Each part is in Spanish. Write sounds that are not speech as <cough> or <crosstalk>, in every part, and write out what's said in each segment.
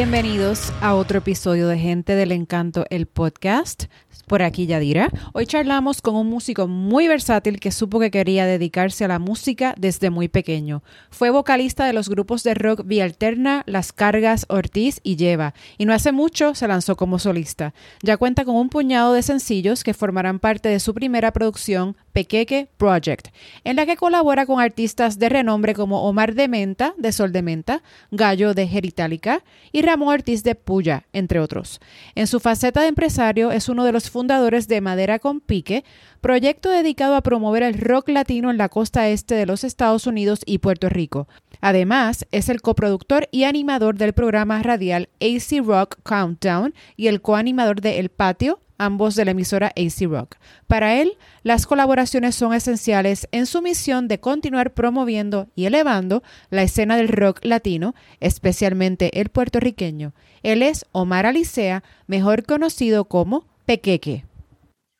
Bienvenidos a otro episodio de Gente del Encanto, el podcast. Por aquí Yadira. Hoy charlamos con un músico muy versátil que supo que quería dedicarse a la música desde muy pequeño. Fue vocalista de los grupos de rock Vía Alterna, Las Cargas, Ortiz y Lleva, y no hace mucho se lanzó como solista. Ya cuenta con un puñado de sencillos que formarán parte de su primera producción, Pequeque Project, en la que colabora con artistas de renombre como Omar de Menta, de Sol de Menta, Gallo de Geritálica y Ramón Ortiz de Puya, entre otros. En su faceta de empresario es uno de los fundadores de Madera con Pique, proyecto dedicado a promover el rock latino en la costa este de los Estados Unidos y Puerto Rico. Además, es el coproductor y animador del programa radial AC Rock Countdown y el coanimador de El Patio, ambos de la emisora AC Rock. Para él, las colaboraciones son esenciales en su misión de continuar promoviendo y elevando la escena del rock latino, especialmente el puertorriqueño. Él es Omar Alicea, mejor conocido como Pequeque.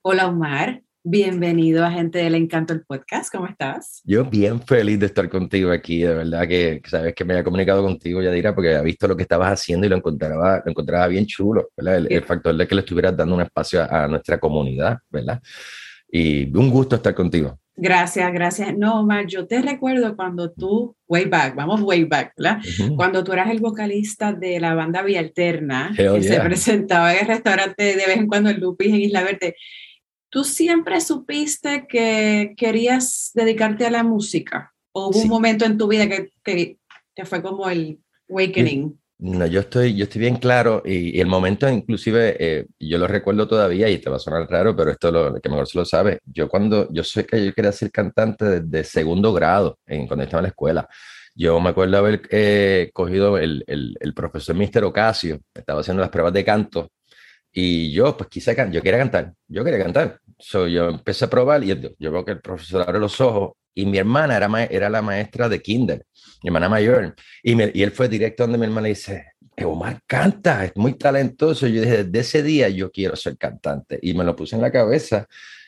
Hola Omar, bienvenido a Gente del Encanto el podcast, ¿cómo estás? Yo bien feliz de estar contigo aquí, de verdad que sabes que me había comunicado contigo, Yadira, porque había visto lo que estabas haciendo y lo encontraba, lo encontraba bien chulo, ¿verdad? El, factor de que le estuvieras dando un espacio a, nuestra comunidad, ¿verdad? Y un gusto estar contigo. Gracias, gracias. No, Omar, yo te recuerdo cuando tú, way back, vamos way back, ¿verdad? Cuando tú eras el vocalista de la banda Vía Alterna, que se presentaba en el restaurante de vez en cuando en Lupis en Isla Verde. ¿Tú siempre supiste que querías dedicarte a la música? ¿O hubo un momento en tu vida que, que, que fue como el awakening? No, yo estoy, yo estoy bien claro y, el momento inclusive, eh, yo lo recuerdo todavía y te va a sonar raro, pero esto lo que mejor se lo sabe. Yo cuando, yo sé que yo quería ser cantante desde segundo grado, en, cuando estaba en la escuela. Yo me acuerdo haber eh, cogido el, el, profesor Mister Ocasio, estaba haciendo las pruebas de canto y yo pues quise yo quería cantar, yo quería cantar. So, yo empecé a probar y yo veo que el profesor abre los ojos y mi hermana era, era la maestra de kinder mi hermana mayor, y, y él fue directo donde mi hermana le dice, Omar canta, es muy talentoso. Yo dije, desde ese día yo quiero ser cantante y me lo puse en la cabeza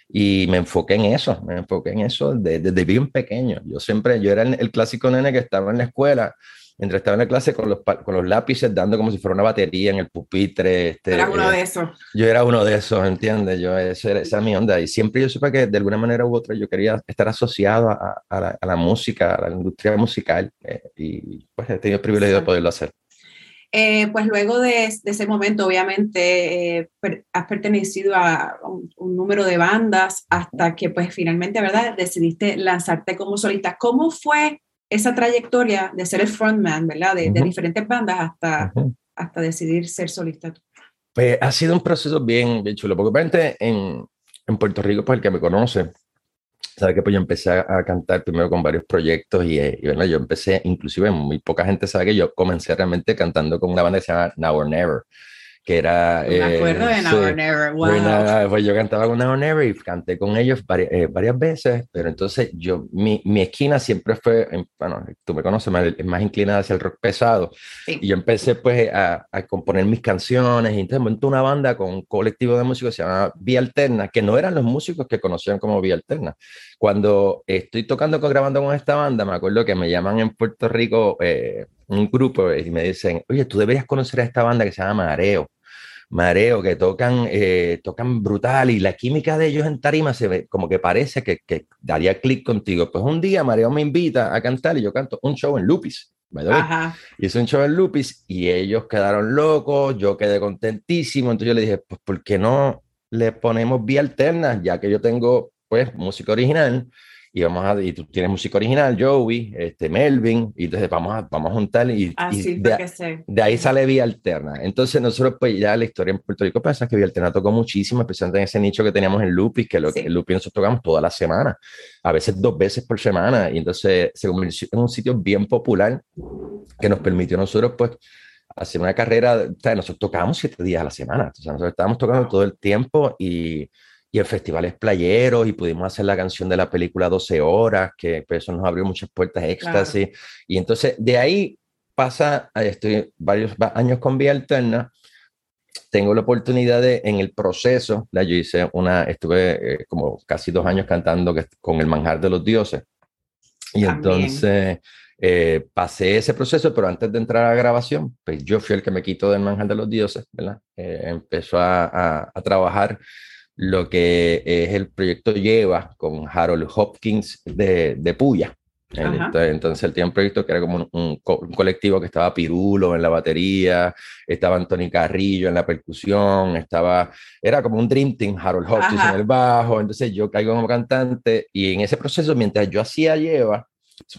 y me enfoqué en eso, me enfoqué en eso desde, bien pequeño. Yo siempre, yo era el, clásico nene que estaba en la escuela, mientras estaba en la clase con los, con los lápices dando como si fuera una batería en el pupitre. Este, era uno de esos. Yo era uno de esos, ¿entiendes? Yo, esa era, mi onda. Y siempre yo supe que de alguna manera u otra yo quería estar asociado a, a, la, música, a la industria musical. Eh, y pues he tenido el privilegio de poderlo hacer. Eh, pues luego de, ese momento, obviamente, eh, has pertenecido a un, número de bandas hasta que, pues, finalmente, ¿verdad? Decidiste lanzarte como solista. ¿Cómo fue esa trayectoria de ser el frontman, ¿verdad? De, diferentes bandas hasta, hasta decidir ser solista. Pues ha sido un proceso bien, bien chulo, porque obviamente en, en Puerto Rico, pues el que me conoce, sabe que pues yo empecé a, cantar primero con varios proyectos y, y bueno, yo empecé, inclusive muy poca gente sabe que yo comencé realmente cantando con una banda que se llama Now or Never que era... Me acuerdo de Now or Never, wow. Pues, yo cantaba con Now or Never y canté con ellos varias, eh, varias veces, pero entonces yo, mi, mi, esquina siempre fue, bueno, tú me conoces, más, más inclinada hacia el rock pesado, y yo empecé pues a, a, componer mis canciones, y entonces monté una banda con un colectivo de músicos que se llama Vía Alterna, que no eran los músicos que conocían como Vía Alterna. Cuando estoy tocando, grabando con esta banda, me acuerdo que me llaman en Puerto Rico... Eh, un grupo y me dicen, oye, tú deberías conocer a esta banda que se llama Mareo. Mareo, que tocan, eh, tocan brutal y la química de ellos en tarima se ve como que parece que, que daría clic contigo. Pues un día Mareo me invita a cantar y yo canto un show en Lupis. Y Hice un show en Lupis y ellos quedaron locos, yo quedé contentísimo. Entonces yo le dije, pues, ¿por qué no le ponemos vía alterna? Ya que yo tengo, pues, música original y vamos a, y tú tienes música original, Joey, este, Melvin, y entonces vamos a, vamos a juntar y, de, ahí sale Vía Alterna. Entonces nosotros pues ya la historia en Puerto Rico pasa que Vía Alterna tocó muchísimo, especialmente en ese nicho que teníamos en Lupis, que lo que en Lupis nosotros tocamos toda la semana, a veces dos veces por semana, y entonces se convirtió en un sitio bien popular que nos permitió a nosotros pues hacer una carrera, o sea, nosotros tocábamos siete días a la semana, o sea, nosotros estábamos tocando todo el tiempo y y en festivales playeros y pudimos hacer la canción de la película 12 horas, que pues, eso nos abrió muchas puertas éxtasis. Y entonces de ahí pasa, estoy varios años con Vía Alterna, tengo la oportunidad de, en el proceso, la, yo hice una, estuve eh, como casi dos años cantando con el manjar de los dioses. Y entonces Eh, pasé ese proceso, pero antes de entrar a la grabación, pues yo fui el que me quitó del manjar de los dioses, ¿verdad? Eh, empezó a, a, trabajar lo que es el proyecto Lleva con Harold Hopkins de, de Puya. Entonces él tenía un proyecto que era como un, colectivo que estaba Pirulo en la batería, estaba Anthony Carrillo en la percusión, estaba, era como un Dream Team, Harold Hopkins en el bajo, entonces yo caigo como cantante y en ese proceso, mientras yo hacía lleva,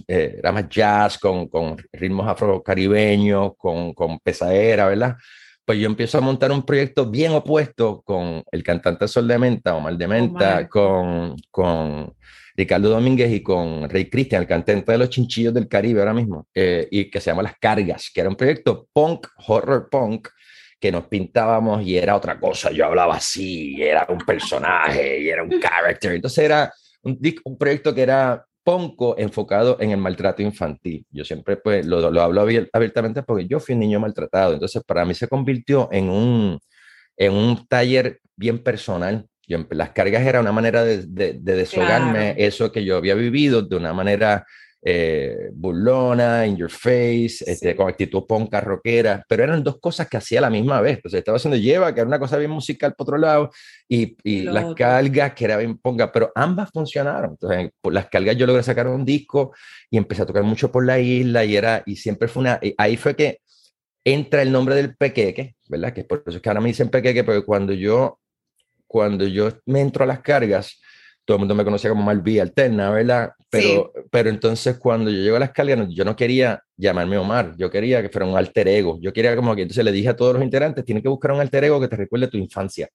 eh, era más jazz con, con ritmos afrocaribeños, con, con pesadera, ¿verdad? Pues yo empiezo a montar un proyecto bien opuesto con el cantante Sol de Menta, Omar de Menta, con, con Ricardo Domínguez y con Rey Cristian, el cantante de los chinchillos del Caribe ahora mismo, eh, y que se llama Las Cargas, que era un proyecto punk, horror punk, que nos pintábamos y era otra cosa. Yo hablaba así, era un personaje y era un character. Entonces era un, un proyecto que era ponco enfocado en el maltrato infantil. Yo siempre pues lo, lo hablo abiertamente porque yo fui un niño maltratado. Entonces para mí se convirtió en un, en un taller bien personal las cargas era una manera de, de, deshogarme eso que yo había vivido de una manera eh, burlona, in your face, este, con actitud ponca, rockera, pero eran dos cosas que hacía a la misma vez. Entonces estaba haciendo lleva, que era una cosa bien musical por otro lado, y, y las cargas, que era bien ponga, pero ambas funcionaron. Entonces, por las cargas yo logré sacar un disco y empecé a tocar mucho por la isla y era, y siempre fue una, ahí fue que entra el nombre del pequeque, ¿verdad? Que por eso es que ahora me dicen pequeque, porque cuando yo cuando yo me entro a las cargas, todo el mundo me conocía como Malví Alterna, ¿verdad? Pero, pero entonces cuando yo llego a las cargas, yo no quería llamarme Omar, yo quería que fuera un alter ego, yo quería como que entonces le dije a todos los integrantes, tienes que buscar un alter ego que te recuerde tu infancia.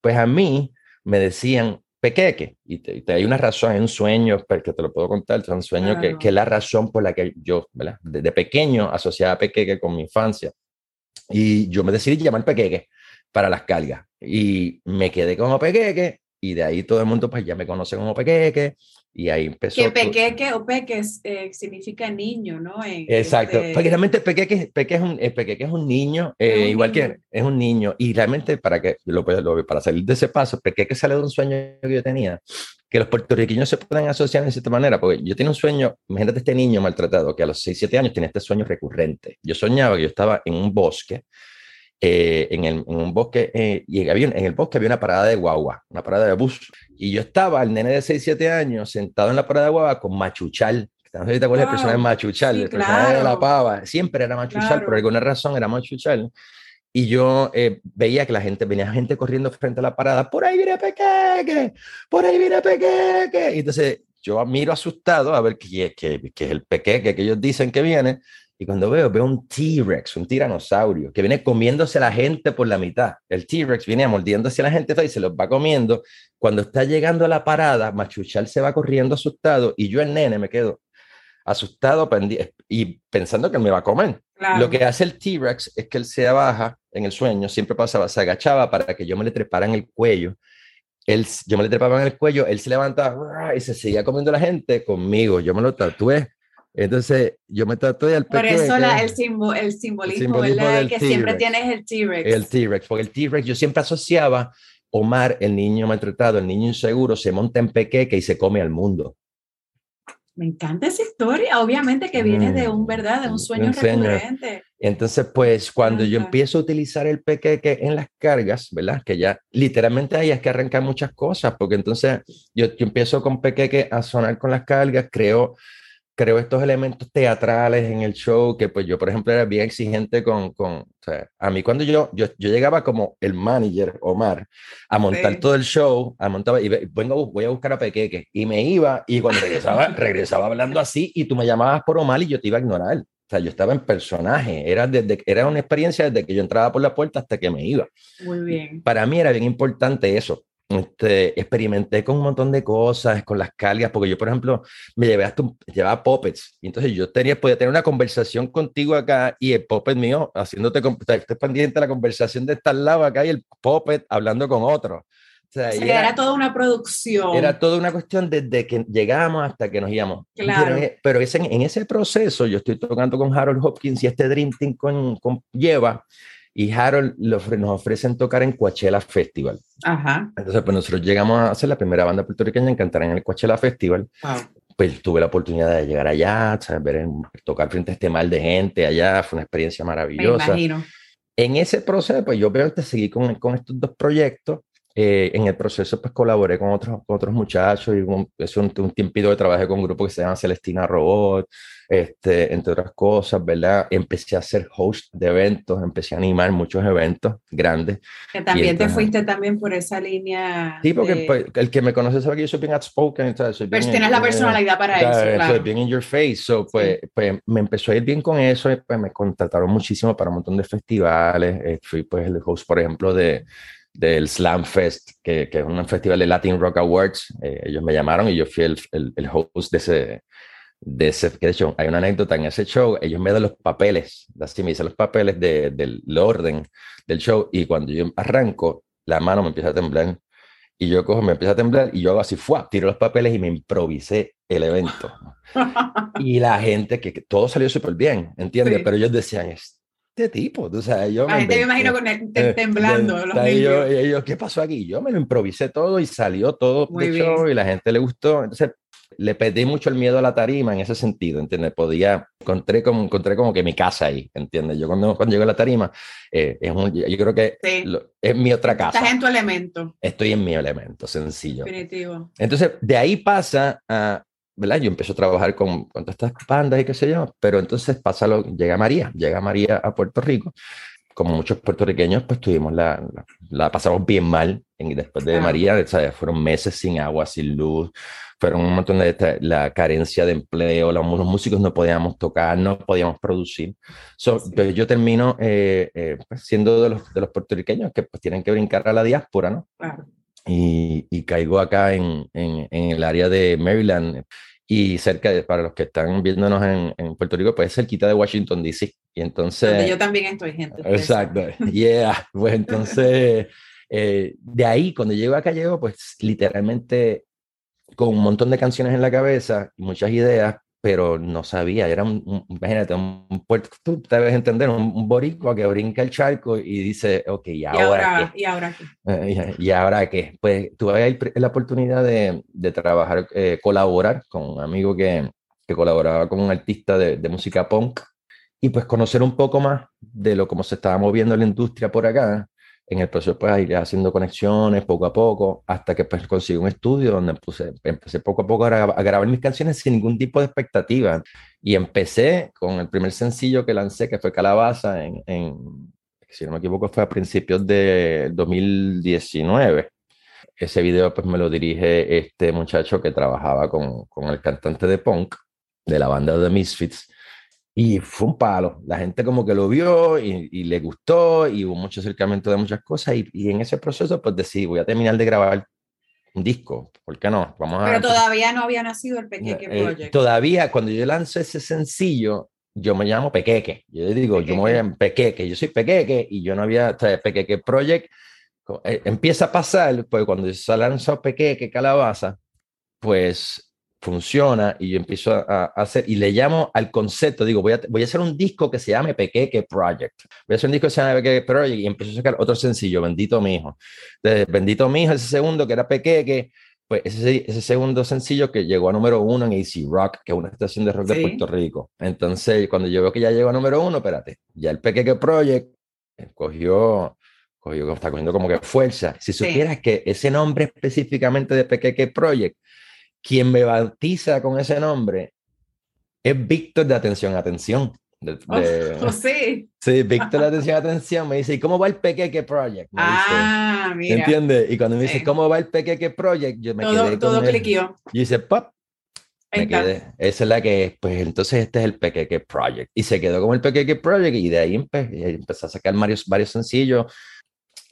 Pues a mí me decían Pequeque, y te, hay una razón, hay un sueño, que te lo puedo contar, es un sueño que, que, es la razón por la que yo, ¿verdad? Desde pequeño asociaba a Pequeque con mi infancia. Y yo me decidí llamar Pequeque para las cargas. Y me quedé como pequeque y de ahí todo el mundo pues ya me conoce como pequeque y ahí empezó. Que pequeque o peque eh, significa niño, ¿no? Exacto, este porque realmente pequeque, peque es un, pequeque es un niño, eh, igual que es un niño y realmente para que lo, lo, para salir de ese paso, pequeque sale de un sueño que yo tenía que los puertorriqueños se pueden asociar de cierta manera, porque yo tenía un sueño, imagínate este niño maltratado que a los 6, 7 años tenía este sueño recurrente. Yo soñaba que yo estaba en un bosque eh, en, el, en, un bosque, eh, y había, en el bosque había una parada de guagua, una parada de bus, y yo estaba, el nene de 6, 7 años, sentado en la parada de guagua con Machuchal, no sé si te acuerdas wow. personaje Machuchal, el personaje de la pava, siempre era Machuchal, por alguna razón era Machuchal, y yo eh, veía que la gente, venía gente corriendo frente a la parada, por ahí viene Pequeque, por ahí viene Pequeque, y entonces yo miro asustado a ver qué, qué, qué es el Pequeque que ellos dicen que viene, y cuando veo, veo un T-Rex, un tiranosaurio, que viene comiéndose a la gente por la mitad. El T-Rex viene mordiéndose a la gente y se los va comiendo. Cuando está llegando a la parada, Machuchal se va corriendo asustado y yo, el nene, me quedo asustado y pensando que me va a comer. Lo que hace el T-Rex es que él se baja en el sueño, siempre pasaba, se agachaba para que yo me le trepara en el cuello. Él, yo me le trepaba en el cuello, él se levantaba y se seguía comiendo a la gente conmigo. Yo me lo tatué entonces, yo me trato de al Por eso la, el, simbolismo, el simbolismo ¿verdad? que siempre tienes el T-Rex. El T-Rex, porque el T-Rex yo siempre asociaba Omar, el niño maltratado, el niño inseguro, se monta en pequeque y se come al mundo. Me encanta esa historia, obviamente que viene de un, ¿verdad? De un sueño recurrente. Entonces, pues cuando yo empiezo a utilizar el pequeque en las cargas, ¿verdad? Que ya literalmente ahí es que arrancar muchas cosas, porque entonces yo, yo empiezo con pequeque a sonar con las cargas, creo creo estos elementos teatrales en el show, que pues yo, por ejemplo, era bien exigente con, con o sea, a mí cuando yo, yo, yo, llegaba como el manager, Omar, a montar todo el show, a montar, y vengo, voy a buscar a Pequeque, y me iba, y cuando regresaba, <laughs> regresaba hablando así, y tú me llamabas por Omar y yo te iba a ignorar. O sea, yo estaba en personaje, era, desde, era una experiencia desde que yo entraba por la puerta hasta que me iba. Muy bien. Para mí era bien importante eso, este, experimenté con un montón de cosas, con las cargas, porque yo, por ejemplo, me llevé hasta un, llevaba puppets, y entonces yo tenía, podía tener una conversación contigo acá y el puppet mío haciéndote, estoy pendiente la conversación de estar lado acá y el puppet hablando con otro. O sea, era, toda una producción. Era toda una cuestión desde que llegamos hasta que nos íbamos. Claro. Pero, ese, en ese proceso, yo estoy tocando con Harold Hopkins y este Dream Team con, con Lleva, y Harold nos ofrecen tocar en Coachella Festival. Ajá. Entonces, pues nosotros llegamos a ser la primera banda puertorriqueña en cantar en el Coachella Festival. pues tuve la oportunidad de llegar allá, Ver, tocar frente a este mal de gente allá, fue una experiencia maravillosa. Me imagino. En ese proceso, pues yo obviamente seguí con, con estos dos proyectos. Eh, en el proceso, pues colaboré con otros, con otros muchachos y un, es un, un tiempito de trabajo con un grupo que se llama Celestina Robot, este, entre otras cosas, ¿verdad? Empecé a ser host de eventos, empecé a animar muchos eventos grandes. Que también te fuiste también por esa línea. Sí, porque pues, el que me conoce sabe que yo soy bien outspoken. Soy Pero tienes la personalidad para eso, claro. Soy bien in your face. So, pues, pues, me empezó a ir bien con eso y pues me contrataron muchísimo para un montón de festivales. Eh, fui pues el host, por ejemplo, de del Slam Fest, que, que, es un festival de Latin Rock Awards. Eh, ellos me llamaron y yo fui el, el, el host de ese, de ese, de hecho, hay una anécdota en ese show, ellos me dan los papeles, así me dicen los papeles de, del orden del show, y cuando yo arranco, la mano me empieza a temblar, y yo cojo, me empieza a temblar, y yo hago así, ¡fua! tiro los papeles y me improvisé el evento. <laughs> y la gente, que, todo salió súper bien, ¿entiendes? Pero ellos decían, este tipo, o sea, yo... La gente me imagino con el, eh, temblando. los niños. Yo, ¿qué pasó aquí? Yo me lo improvisé todo y salió todo Muy de show y la gente le gustó. Entonces, le perdí mucho el miedo a la tarima en ese sentido, ¿entiendes? Podía, encontré como, encontré como que mi casa ahí, ¿entiendes? Yo cuando, cuando llego a la tarima, eh, es yo creo que es mi otra casa. Estás en tu elemento. Estoy en mi elemento, sencillo. Definitivo. Entonces, de ahí pasa a, ¿verdad? Yo empiezo a trabajar con, con todas estas bandas y qué sé yo, pero entonces pasa lo, llega María, llega María a Puerto Rico. Como muchos puertorriqueños, pues tuvimos la, la, pasamos bien mal en, después de María, o fueron meses sin agua, sin luz, fueron un montón de la carencia de empleo, los, músicos no podíamos tocar, no podíamos producir. So, pues, yo termino eh, eh, pues, siendo de los, de los puertorriqueños que pues tienen que brincar a la diáspora, ¿no? Claro. Y, y, caigo acá en, en, en, el área de Maryland y cerca de, para los que están viéndonos en, en Puerto Rico, pues cerquita de Washington, D.C. Y entonces... Donde yo también estoy, gente. Exacto, yeah. Pues entonces, eh, de ahí, cuando llego acá, llego pues literalmente con un montón de canciones en la cabeza y muchas ideas, pero no sabía, era un, imagínate, un, puerto, tú debes entender, un, boricua que brinca el charco y dice, ok, ¿y ahora, qué? ¿Y ahora qué? Eh, ¿Y ahora qué? Pues tuve la oportunidad de, de trabajar, eh, colaborar con un amigo que, que colaboraba con un artista de, de, música punk y pues conocer un poco más de lo cómo se estaba moviendo la industria por acá en el proceso pues ir haciendo conexiones poco a poco hasta que pues consigo un estudio donde puse, empecé poco a poco a, grabar mis canciones sin ningún tipo de expectativa. Y empecé con el primer sencillo que lancé que fue Calabaza en, en si no me equivoco fue a principios de 2019 ese video pues me lo dirige este muchacho que trabajaba con, con el cantante de punk de la banda The Misfits y fue un palo. La gente como que lo vio y, y le gustó y hubo mucho acercamiento de muchas cosas. Y, y, en ese proceso, pues decidí, voy a terminar de grabar un disco. ¿Por qué no? Vamos a, Pero todavía no había nacido el Pequeque eh, Project. todavía, cuando yo lanzo ese sencillo, yo me llamo Pequeque. Yo digo, yo me voy a Pequeque. Yo soy Pequeque y yo no había, o sea, Pequeque Project. Eh, empieza a pasar, pues cuando se lanzó Pequeque Calabaza, pues funciona y yo empiezo a, hacer y le llamo al concepto, digo, voy a, voy a hacer un disco que se llame Pequeque Project. Voy a hacer un disco que se llame Pequeque Project y empiezo a sacar otro sencillo, Bendito mi hijo. Entonces, Bendito mi hijo, ese segundo que era Pequeque, pues ese, ese segundo sencillo que llegó a número uno en AC Rock, que es una estación de rock de Puerto Rico. Entonces, cuando yo veo que ya llegó a número uno, espérate, ya el Pequeque Project cogió cogió, está cogiendo como que fuerza. Si supieras que ese nombre específicamente de Pequeque Project quien me bautiza con ese nombre es Víctor de Atención, Atención. De, <laughs> oh, sí. Sí, Víctor de Atención, Atención me dice, ¿y cómo va el Pequeque Project? ah, mira. ¿Entiendes? Y cuando me dice, ¿cómo va el Pequeque Project? Yo me todo, quedé Todo cliqueó. Y dice, pop. Me quedé. Esa es la que es, pues entonces este es el Pequeque Project. Y se quedó como el Pequeque Project y de ahí empecé a sacar varios, varios sencillos.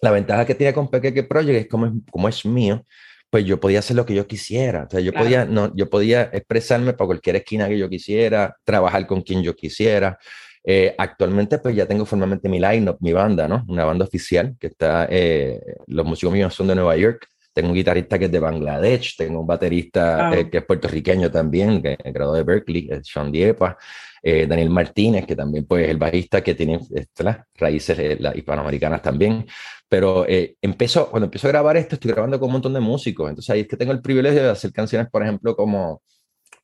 La ventaja que tiene con Pequeque Project es como es, como es mío, pues yo podía hacer lo que yo quisiera. O sea, yo, podía, no, yo podía expresarme para cualquier esquina que yo quisiera, trabajar con quien yo quisiera. Eh, actualmente, pues ya tengo formalmente mi line-up, mi banda, ¿no? Una banda oficial que está, eh, los músicos míos son de Nueva York. Tengo un guitarrista que es de Bangladesh, tengo un baterista eh, que es puertorriqueño también, que es graduado de Berkeley, es Sean Diepa. Daniel Martínez, que también pues, es el bajista que tiene este, las raíces las hispanoamericanas también. Pero eh, empezó, cuando empiezo a grabar esto, estoy grabando con un montón de músicos. Entonces ahí es que tengo el privilegio de hacer canciones, por ejemplo, como,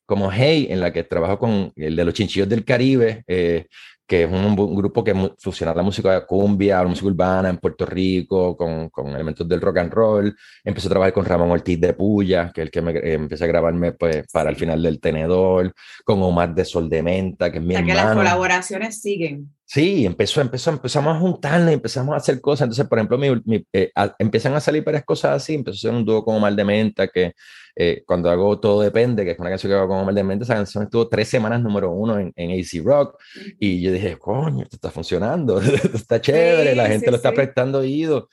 como Hey, en la que trabajo con el de los Chinchillos del Caribe, eh, que es un, grupo que fusiona la música cumbia, la música urbana en Puerto Rico, con, con, elementos del rock and roll. Empecé a trabajar con Ramón Ortiz de Puya, que es el que me, eh, empecé a grabarme pues, para el final del tenedor, con Omar de Sol de Menta, que es mi o sea, que las colaboraciones siguen. Sí, empezó, empezó, empezamos a juntarnos, empezamos a hacer cosas. Entonces, por ejemplo, mi, eh, empiezan a salir varias cosas así. Empezó a ser un dúo con Omar de Menta, que eh, cuando hago Todo Depende, que es una canción que hago con Omar de Menta, esa canción estuvo tres semanas número uno en, en AC Rock. Y yo dije, coño, esto está funcionando, <laughs> esto está chévere, la gente lo está prestando oído.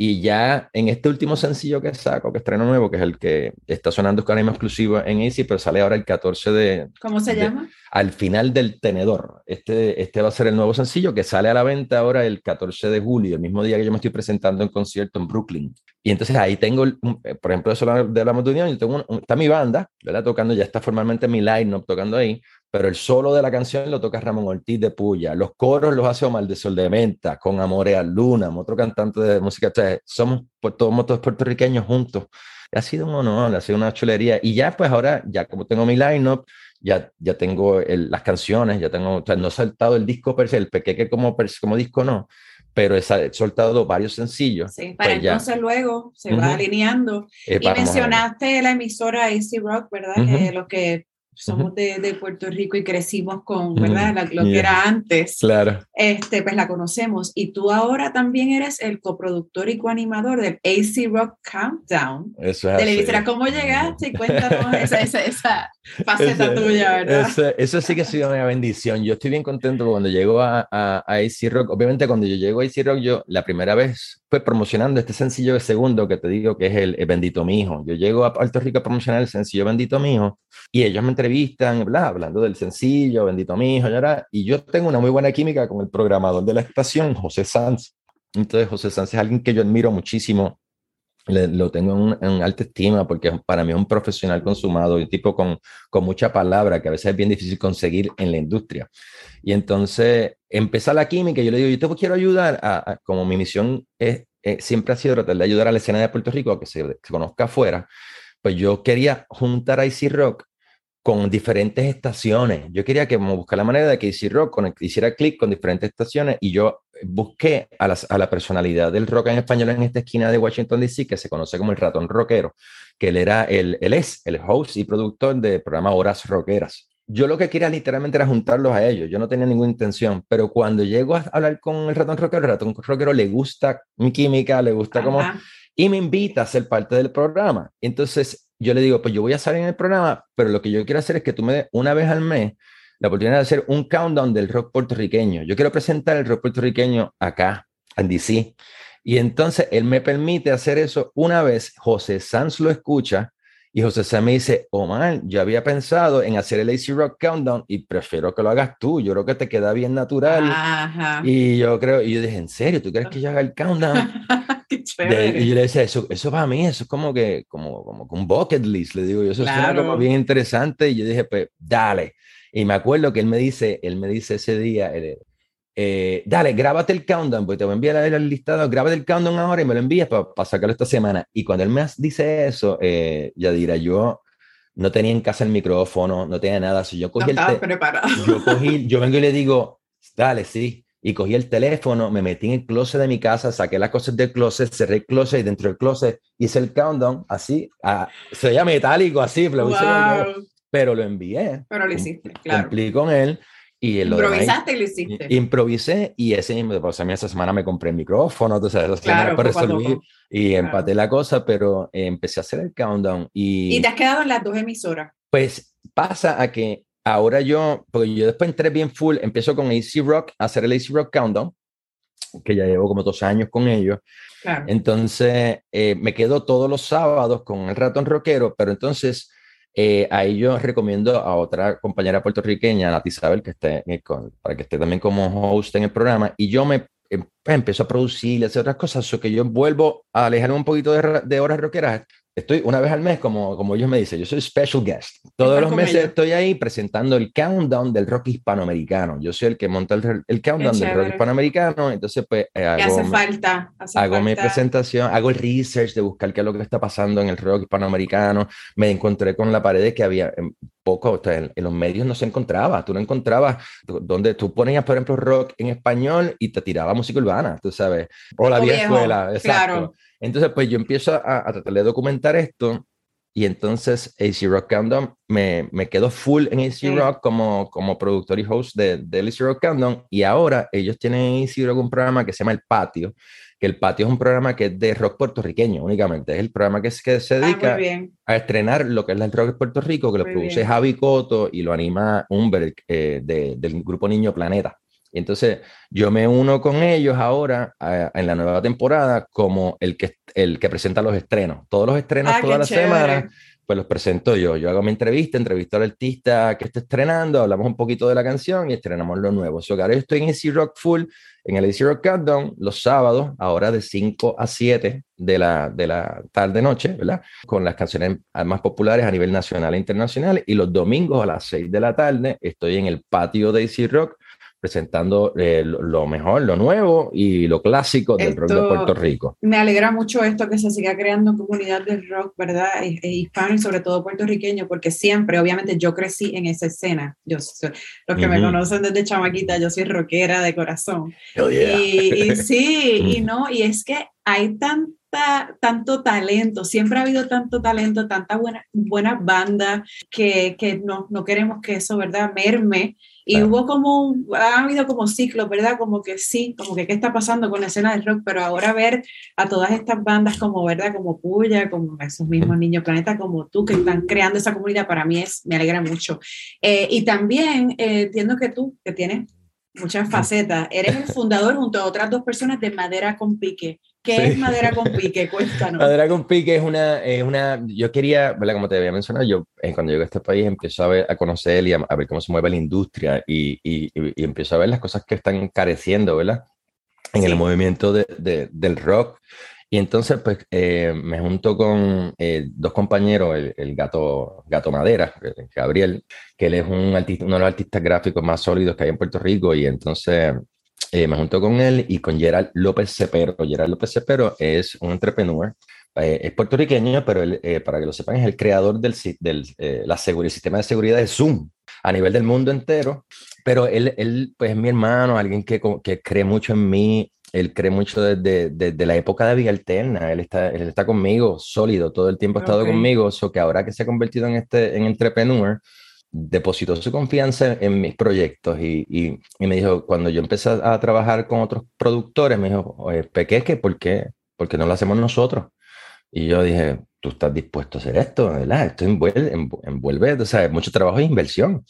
Y ya en este último sencillo que saco, que estreno nuevo, que es el que está sonando con anime exclusivo en Easy, pero sale ahora el 14 de... ¿Cómo se llama? Al final del tenedor. Este, este va a ser el nuevo sencillo que sale a la venta ahora el 14 de julio, el mismo día que yo me estoy presentando en concierto en Brooklyn. Y entonces ahí tengo, eh, por ejemplo, eso de la Unión, yo tengo está mi banda, ¿verdad? Tocando, ya está formalmente mi line-up tocando ahí, pero el solo de la canción lo toca Ramón Ortiz de Puya, los coros los hace Omar de Sol de Menta, con Amore a Luna, otro cantante de música, somos todos, todos puertorriqueños juntos. Ha sido un honor, ha sido una chulería. Y ya, pues ahora, ya como tengo mi line-up, ya, ya tengo las canciones, ya tengo, o sea, no he saltado el disco per se, el pequeño como, como disco no, pero he soltado varios sencillos. Sí, para pues entonces luego se va alineando. y mencionaste la emisora AC Rock, ¿verdad? Que lo que somos de, de, Puerto Rico y crecimos con, ¿verdad? lo que era antes. Claro. Este, pues la conocemos. Y tú ahora también eres el coproductor y coanimador del AC Rock Countdown. Eso es Televisora, ¿cómo llegaste? Cuéntanos <laughs> esa, esa, esa faceta tuya, ¿verdad? Eso, sí que ha sido una bendición. Yo estoy bien contento cuando llego a, a, a, AC Rock. Obviamente cuando yo llego a AC Rock, yo la primera vez fue promocionando este sencillo de segundo que te digo que es el, Bendito Mi Hijo. Yo llego a Puerto Rico a promocionar el sencillo Bendito Mi Hijo y ellos me entrevistan, bla, hablando del sencillo Bendito Mi Hijo, y, yo tengo una muy buena química con el programador de la estación, José Sanz. Entonces, José Sanz es alguien que yo admiro muchísimo lo tengo en, alta estima porque para mí es un profesional consumado, un tipo con, con mucha palabra que a veces es bien difícil conseguir en la industria. Y entonces empieza la química y yo le digo, yo te quiero ayudar, a, como mi misión es, siempre ha sido tratar de ayudar a la escena de Puerto Rico a que se, se conozca afuera, pues yo quería juntar a Icy Rock con diferentes estaciones. Yo quería que buscar la manera de que Easy Rock hiciera clic con diferentes estaciones y yo busqué a, a, la personalidad del rock en español en esta esquina de Washington, D.C., que se conoce como el ratón rockero, que él era, el, él es el host y productor del programa Horas Rockeras. Yo lo que quería literalmente era juntarlos a ellos, yo no tenía ninguna intención, pero cuando llego a hablar con el ratón rockero, el ratón rockero le gusta mi química, le gusta como... Y me invita a ser parte del programa. Entonces, yo le digo, pues yo voy a salir en el programa, pero lo que yo quiero hacer es que tú me des una vez al mes la oportunidad de hacer un countdown del rock puertorriqueño. Yo quiero presentar el rock puertorriqueño acá, en DC. Y entonces él me permite hacer eso una vez. José Sanz lo escucha y José Sanz me dice, Omar, yo había pensado en hacer el AC Rock Countdown y prefiero que lo hagas tú. Yo creo que te queda bien natural. Y yo creo, y yo dije, ¿en serio? ¿Tú crees <laughs> que yo haga el countdown? <laughs> <laughs> y yo le decía, eso, eso para mí, eso es como que, como, como un bucket list, le digo, yo eso suena como bien interesante, y yo dije, pues, dale. Y me acuerdo que él me dice, él me dice ese día, eh, dale, grábate el countdown, porque te voy a enviar el listado, grábate el countdown ahora y me lo envías para sacarlo esta semana. Y cuando él me dice eso, eh, ya dirá, yo no tenía en casa el micrófono, no tenía nada, si yo cogí el preparado. yo cogí, yo vengo y le digo, dale, sí, y cogí el teléfono, me metí en el closet de mi casa, saqué las cosas del closet, cerré el closet y dentro del closet hice el countdown así, se veía metálico así, pero, lo envié. Pero lo hiciste, claro. Cumplí con él. Y Improvisaste y lo hiciste. Improvisé y ese mismo, pues a mí esa semana me compré el micrófono, entonces semana para resolver y empaté la cosa, pero empecé a hacer el countdown y... ¿Y te has quedado en las dos emisoras? Pues pasa a que ahora yo, porque yo después entré bien full, empiezo con AC Rock, a hacer el AC Rock Countdown, que ya llevo como dos años con ellos. Entonces, eh, me quedo todos los sábados con el ratón rockero, pero entonces eh, ahí yo recomiendo a otra compañera puertorriqueña, Nati Isabel, que esté eh, con, para que esté también como host en el programa, y yo me empiezo a producir y hacer otras cosas, eso que yo vuelvo a alejarme un poquito de, de horas rockeras estoy una vez al mes, como, como ellos me dicen, yo soy special guest. Todos los meses estoy ahí presentando el countdown del rock hispanoamericano. Yo soy el que monta el, el countdown del rock hispanoamericano, entonces pues eh, hago, hace falta, hago mi presentación, hago el research de buscar qué es lo que está pasando en el rock hispanoamericano. Me encontré con la pared que había poco, en, los medios no se encontraba, tú no encontrabas donde tú ponías, por ejemplo, rock en español y te tiraba música urbana, tú sabes, o la vieja escuela, exacto. Claro. Entonces, pues yo empiezo a, a, tratar de documentar esto y entonces AC Rock Countdown me, me quedo full en AC Rock como, como productor y host de, de AC Rock Countdown y ahora ellos tienen en AC Rock un programa que se llama El Patio, que El Patio es un programa que es de rock puertorriqueño únicamente, es el programa que, que se ah, dedica a estrenar lo que es el rock de Puerto Rico, que lo produce Javi Coto y lo anima Humber eh, del grupo Niño Planeta. Y entonces yo me uno con ellos ahora en la nueva temporada como el que, el que presenta los estrenos. Todos los estrenos ah, toda la semana, pues los presento yo. Yo hago mi entrevista, entrevisto al artista que está estrenando, hablamos un poquito de la canción y estrenamos lo nuevo. So, ahora yo estoy en Easy Rock Full, en el Easy Rock Countdown, los sábados, ahora de 5 a 7 de la, de la tarde-noche, ¿verdad? Con las canciones más populares a nivel nacional e internacional. Y los domingos a las 6 de la tarde estoy en el patio de Easy Rock presentando eh, lo mejor, lo nuevo y lo clásico del rock de Puerto Rico. Me alegra mucho esto que se siga creando comunidad del rock, ¿verdad? E, e hispano y sobre todo puertorriqueño, porque siempre, obviamente, yo crecí en esa escena. Yo, los que me conocen desde chamaquita, yo soy rockera de corazón. y, <laughs> sí, y no, y es que hay tanta, tanto talento, siempre ha habido tanto talento, tanta buena, buenas bandas que, que no, no queremos que eso, ¿verdad?, merme y hubo como, ha habido como ciclos, ¿verdad? Como que sí, como que qué está pasando con la escena del rock, pero ahora ver a todas estas bandas como, ¿verdad? Como Puya, como esos mismos Niños Planeta, como tú, que están creando esa comunidad, para mí es, me alegra mucho. Eh, y también eh, entiendo que tú, que tienes muchas facetas, eres el fundador junto a otras dos personas de Madera con Pique. ¿Qué es madera con <laughs> pique? Cuéntanos. Madera con pique es una, es una yo quería, ¿verdad? como te había mencionado, yo eh, cuando llego a este país empiezo a, ver, a conocer y a, ver cómo se mueve la industria y, y, y, empiezo a ver las cosas que están careciendo, ¿verdad? En el movimiento de, de, del rock. Y entonces, pues, eh, me junto con eh, dos compañeros, el, el, gato, gato Madera, Gabriel, que él es un artista, uno de los artistas gráficos más sólidos que hay en Puerto Rico, y entonces eh, me junto con él y con Gerald López Cepero. Gerald López Cepero es un entrepreneur, eh, es puertorriqueño, pero él, eh, para que lo sepan, es el creador del, del la sistema de seguridad de Zoom a nivel del mundo entero. Pero él, él pues, es mi hermano, alguien que, que cree mucho en mí, él cree mucho desde, desde, la época de Vía Alterna, él está, él está conmigo, sólido, todo el tiempo ha estado conmigo, so que ahora que se ha convertido en este en entrepreneur, depositó su confianza en mis proyectos y, y, me dijo, cuando yo empecé a trabajar con otros productores, me dijo, oye, Pequeque, ¿por qué? ¿Por qué no lo hacemos nosotros? Y yo dije, tú estás dispuesto a hacer esto, ¿verdad? Esto envuelve, envuelve o sea, mucho trabajo e inversión.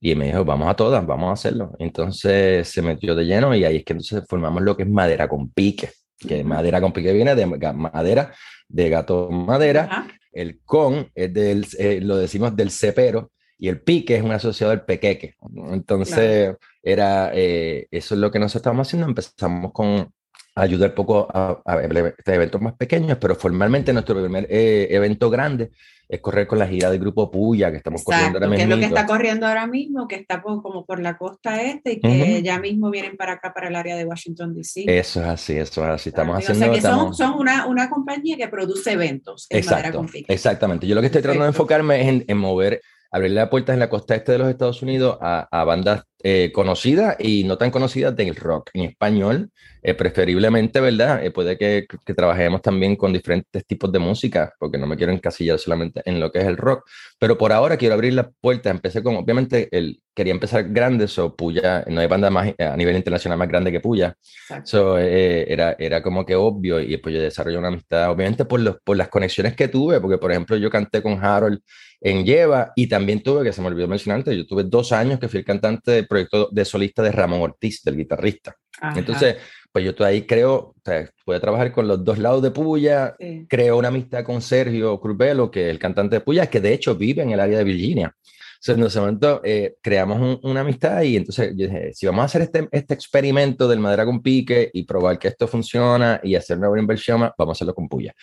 Y me dijo, vamos a todas, vamos a hacerlo. Entonces se metió de lleno y ahí es que entonces formamos lo que es madera con pique, que madera con pique viene de madera, de gato madera. El con es del, eh, lo decimos del cepero, y el pique es un asociado del pequeque. Entonces, era, eh, eso es lo que nosotros estamos haciendo. Empezamos con ayudar poco a, a, eventos más pequeños, pero formalmente nuestro primer eh, evento grande es correr con la gira del grupo Puya, que estamos corriendo ahora mismo. Que es lo que está corriendo ahora mismo, que está como por la costa este y que ya mismo vienen para acá, para el área de Washington, D.C. Eso es así, eso es así. Estamos haciendo... O sea que son, son una, una, compañía que produce eventos en Exacto, Exactamente. Yo lo que estoy tratando de enfocarme es en, en mover abrirle puertas en la costa este de los Estados Unidos a, a bandas eh, conocidas y no tan conocidas del rock en español, eh, preferiblemente, ¿verdad? Eh, puede que, que, trabajemos también con diferentes tipos de música, porque no me quiero encasillar solamente en lo que es el rock, pero por ahora quiero abrir las puertas. Empecé con, obviamente, el, quería empezar grande, so Puya, no hay banda más a nivel internacional más grande que Puya, so, era, era como que obvio, y después yo desarrollé una amistad, obviamente por, los, por las conexiones que tuve, porque por ejemplo yo canté con Harold en Lleva y también tuve, que se me olvidó mencionar antes, yo tuve dos años que fui el cantante proyecto de solista de Ramón Ortiz, del guitarrista. Entonces, pues yo ahí creo, o sea, pude trabajar con los dos lados de Puya, creo una amistad con Sergio Cruzbelo, que es el cantante de Puya, que de hecho vive en el área de Virginia. Entonces, en ese momento eh, creamos una amistad y entonces yo dije, si vamos a hacer este, este experimento del madera con pique y probar que esto funciona y hacer una buena inversión, vamos a hacerlo con Puya.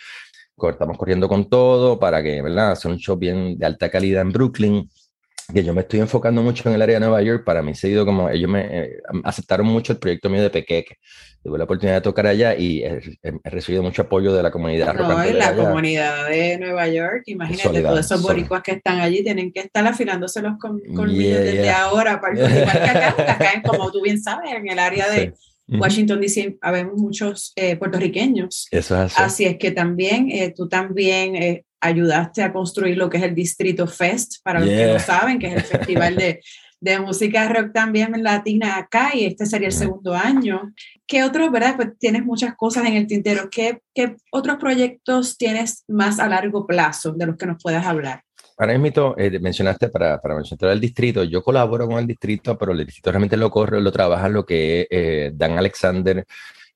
estamos corriendo con todo para que, ¿verdad? Hacer un show bien de alta calidad en Brooklyn que yo me estoy enfocando mucho en el área de Nueva York, para mí se ha ido como, ellos me eh, aceptaron mucho el proyecto mío de Pequeque. Tuve la oportunidad de tocar allá y he, recibido mucho apoyo de la comunidad. No, en la comunidad de Nueva York, imagínate, todos esos boricuas que están allí tienen que estar afilándoselos con colmillos desde ahora, para que acá, acá, <laughs> como tú bien sabes, en el área de... Washington DC habemos muchos eh, puertorriqueños. Eso es así. es que también, eh, tú también ayudaste a construir lo que es el Distrito Fest, para los que no saben, que es el festival de, <laughs> de música rock también latina acá y este sería el segundo año. ¿Qué otros, verdad? Pues tienes muchas cosas en el tintero. ¿Qué, ¿Qué, otros proyectos tienes más a largo plazo de los que nos puedas hablar? Ahora mismo eh, mencionaste para, para mencionar el distrito, yo colaboro con el distrito, pero el distrito realmente lo corre, lo trabaja lo que eh, Dan Alexander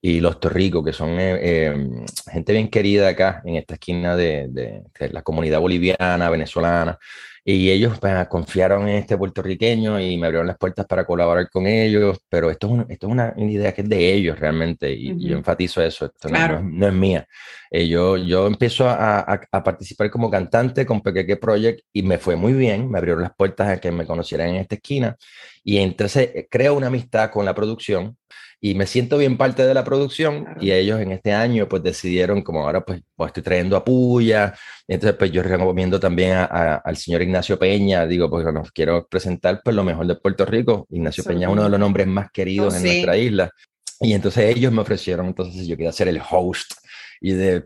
y los Torricos, que son eh, em, gente bien querida acá en esta esquina de, de, la comunidad boliviana, venezolana. Y ellos pues, confiaron en este puertorriqueño y me abrieron las puertas para colaborar con ellos, pero esto es, esto es una, idea que es de ellos realmente, y, yo enfatizo eso, esto no, es mía. Eh, yo, yo empiezo a, a, participar como cantante con Pequeque Project y me fue muy bien, me abrieron las puertas a que me conocieran en esta esquina, y entonces eh, creo una amistad con la producción y me siento bien parte de la producción y ellos en este año pues decidieron como ahora pues, pues estoy trayendo a Puya, entonces pues yo recomiendo también a, al señor Ignacio Peña, digo pues nos quiero presentar pues lo mejor de Puerto Rico, Ignacio Peña es uno de los nombres más queridos oh, en nuestra isla y entonces ellos me ofrecieron entonces yo quería ser el host y de